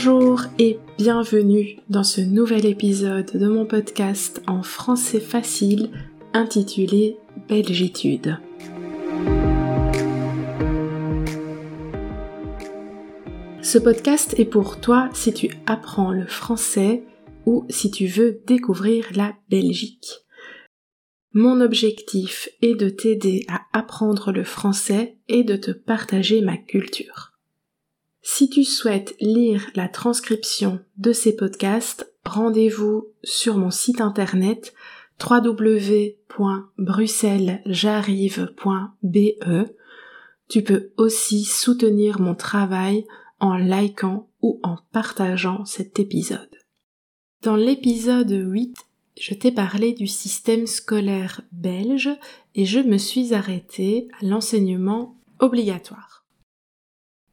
Bonjour et bienvenue dans ce nouvel épisode de mon podcast en français facile intitulé Belgitude. Ce podcast est pour toi si tu apprends le français ou si tu veux découvrir la Belgique. Mon objectif est de t'aider à apprendre le français et de te partager ma culture. Si tu souhaites lire la transcription de ces podcasts, rendez-vous sur mon site internet www.bruxellesj'arrive.be. Tu peux aussi soutenir mon travail en likant ou en partageant cet épisode. Dans l'épisode 8, je t'ai parlé du système scolaire belge et je me suis arrêtée à l'enseignement obligatoire.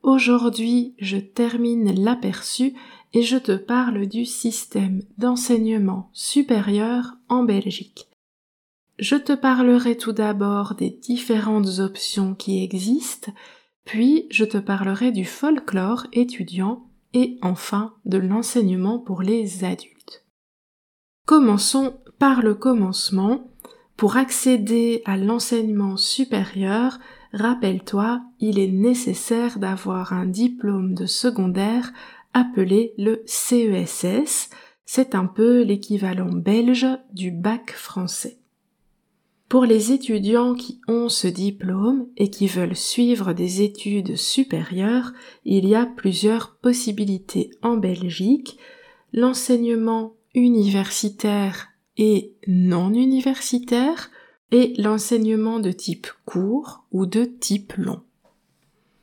Aujourd'hui, je termine l'aperçu et je te parle du système d'enseignement supérieur en Belgique. Je te parlerai tout d'abord des différentes options qui existent, puis je te parlerai du folklore étudiant et enfin de l'enseignement pour les adultes. Commençons par le commencement. Pour accéder à l'enseignement supérieur, rappelle-toi, il est nécessaire d'avoir un diplôme de secondaire appelé le CESS. C'est un peu l'équivalent belge du bac français. Pour les étudiants qui ont ce diplôme et qui veulent suivre des études supérieures, il y a plusieurs possibilités en Belgique. L'enseignement universitaire et non universitaire, et l'enseignement de type court ou de type long.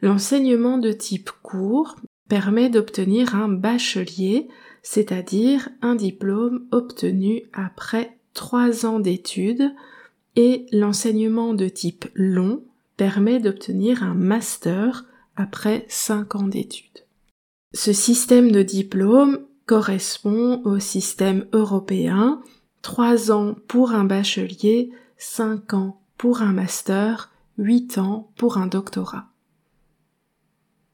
L'enseignement de type court permet d'obtenir un bachelier, c'est-à-dire un diplôme obtenu après trois ans d'études, et l'enseignement de type long permet d'obtenir un master après cinq ans d'études. Ce système de diplôme correspond au système européen, trois ans pour un bachelier, 5 ans pour un master, 8 ans pour un doctorat.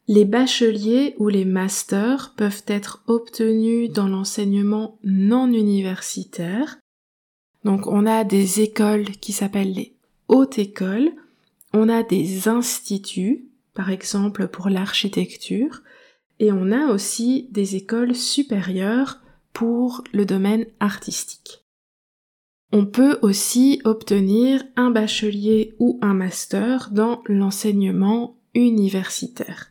Les bacheliers ou les masters peuvent être obtenus dans l'enseignement non universitaire. Donc on a des écoles qui s'appellent les hautes écoles, on a des instituts, par exemple pour l'architecture, et on a aussi des écoles supérieures pour le domaine artistique. On peut aussi obtenir un bachelier ou un master dans l'enseignement universitaire.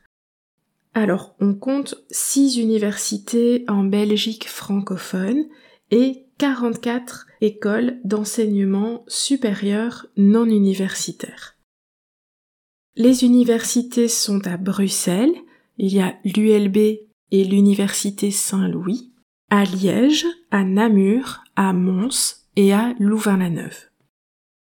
Alors, on compte 6 universités en Belgique francophone et 44 écoles d'enseignement supérieur non universitaire. Les universités sont à Bruxelles, il y a l'ULB et l'Université Saint-Louis, à Liège, à Namur, à Mons et à Louvain-la-Neuve.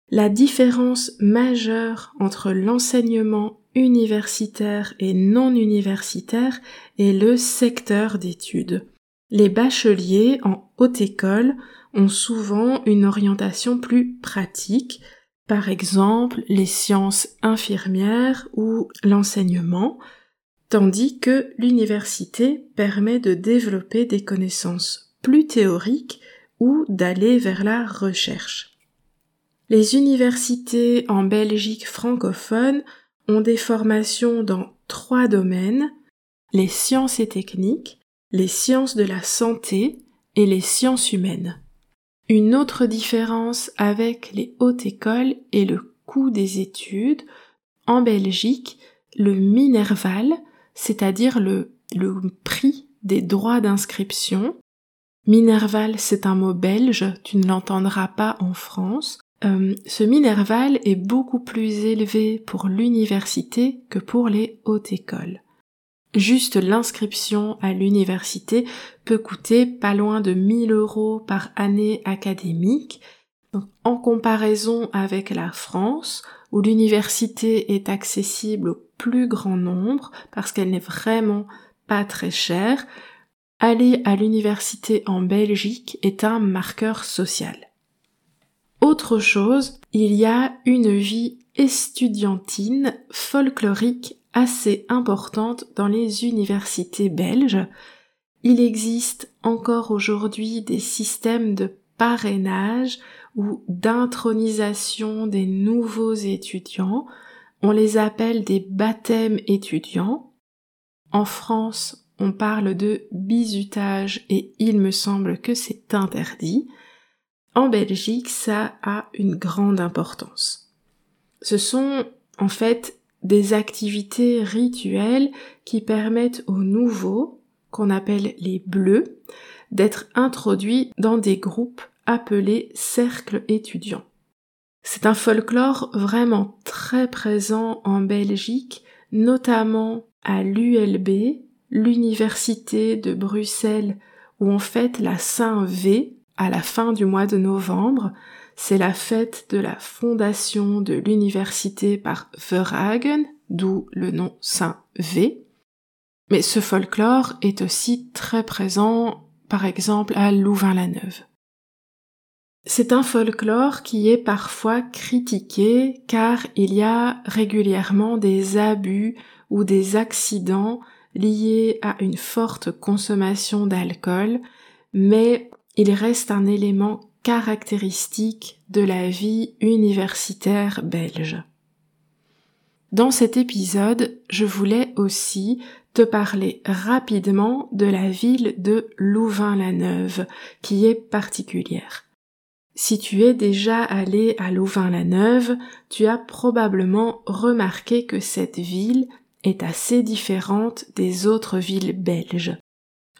La différence majeure entre l'enseignement universitaire et non universitaire est le secteur d'études. Les bacheliers en haute école ont souvent une orientation plus pratique, par exemple les sciences infirmières ou l'enseignement, tandis que l'université permet de développer des connaissances plus théoriques ou d'aller vers la recherche. Les universités en Belgique francophone ont des formations dans trois domaines, les sciences et techniques, les sciences de la santé et les sciences humaines. Une autre différence avec les hautes écoles est le coût des études. En Belgique, le Minerval, c'est-à-dire le, prix des droits d'inscription, Minerval, c'est un mot belge, tu ne l'entendras pas en France. Euh, ce Minerval est beaucoup plus élevé pour l'université que pour les hautes écoles. Juste l'inscription à l'université peut coûter pas loin de 1000 euros par année académique. en comparaison avec la France, où l'université est accessible au plus grand nombre parce qu'elle n'est vraiment pas très chère, aller à l'université en Belgique est un marqueur social. Autre chose, il y a une vie estudiantine folklorique assez importante dans les universités belges. il existe encore aujourd'hui des systèmes de parrainage ou d'intronisation des nouveaux étudiants. On les appelle des baptêmes étudiants. En France, on parle de bizutage et il me semble que c'est interdit. En Belgique, ça a une grande importance. Ce sont en fait des activités rituelles qui permettent aux nouveaux, qu'on appelle les bleus, d'être introduits dans des groupes appelés cercles étudiants. C'est un folklore vraiment très présent en Belgique, notamment à l'ULB, l'université de Bruxelles, où on fête la Saint-V à la fin du mois de novembre. C'est la fête de la fondation de l'université par Verhagen, d'où le nom Saint-V. Mais ce folklore est aussi très présent, par exemple, à Louvain-la-Neuve. C'est un folklore qui est parfois critiqué car il y a régulièrement des abus ou des accidents liés à une forte consommation d'alcool, mais il reste un élément caractéristique de la vie universitaire belge. Dans cet épisode, je voulais aussi te parler rapidement de la ville de Louvain-la-Neuve, qui est particulière. Si tu es déjà allé à Louvain-la-Neuve, tu as probablement remarqué que cette ville est assez différente des autres villes belges.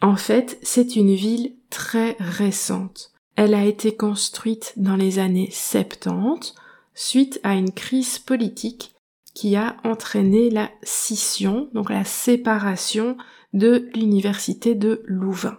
En fait, c'est une ville très récente. Elle a été construite dans les années 70 suite à une crise politique qui a entraîné la scission, donc la séparation de l'université de Louvain.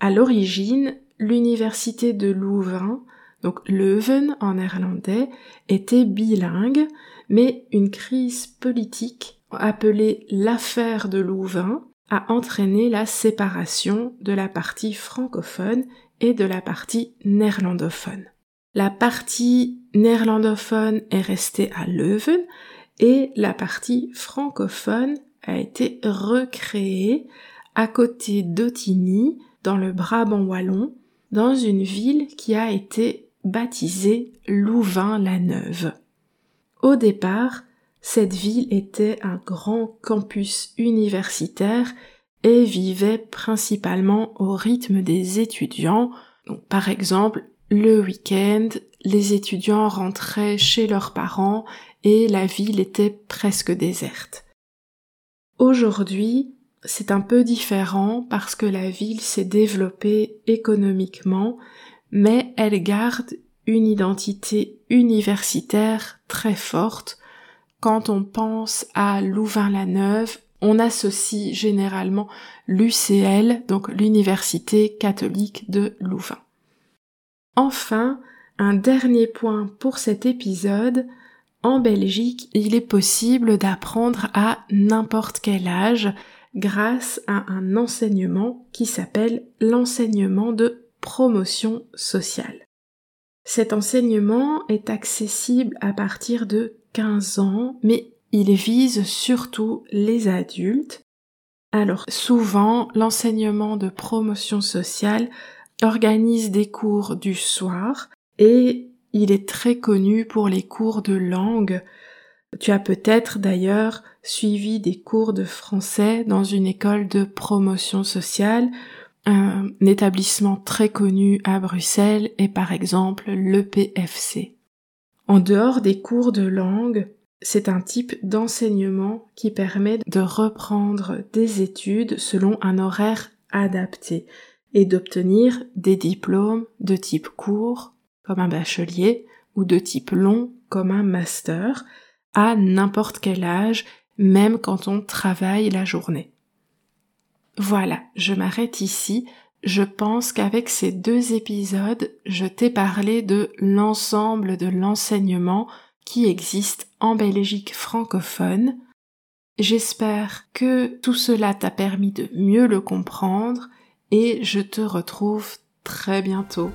À l'origine, l'université de Louvain, donc Leuven en néerlandais, était bilingue, mais une crise politique appelée l'affaire de Louvain a entraîné la séparation de la partie francophone et de la partie néerlandophone. La partie néerlandophone est restée à Leuven et la partie francophone a été recréée à côté d'Otigny dans le Brabant wallon dans une ville qui a été baptisée Louvain-la-Neuve. Au départ, cette ville était un grand campus universitaire et vivait principalement au rythme des étudiants. par exemple, le week-end, les étudiants rentraient chez leurs parents et la ville était presque déserte. Aujourd'hui, c'est un peu différent parce que la ville s'est développée économiquement, mais elle garde une identité universitaire très forte. Quand on pense à Louvain-la-Neuve, on associe généralement l'UCL, donc l'Université catholique de Louvain. Enfin, un dernier point pour cet épisode, en Belgique, il est possible d'apprendre à n'importe quel âge grâce à un enseignement qui s'appelle l'enseignement de promotion sociale. Cet enseignement est accessible à partir de 15 ans, mais il vise surtout les adultes. Alors souvent, l'enseignement de promotion sociale organise des cours du soir et il est très connu pour les cours de langue tu as peut-être d'ailleurs suivi des cours de français dans une école de promotion sociale. Un établissement très connu à Bruxelles est par exemple l'EPFC. En dehors des cours de langue, c'est un type d'enseignement qui permet de reprendre des études selon un horaire adapté et d'obtenir des diplômes de type court comme un bachelier ou de type long comme un master à n'importe quel âge, même quand on travaille la journée. Voilà, je m'arrête ici. Je pense qu'avec ces deux épisodes, je t'ai parlé de l'ensemble de l'enseignement qui existe en Belgique francophone. J'espère que tout cela t'a permis de mieux le comprendre et je te retrouve très bientôt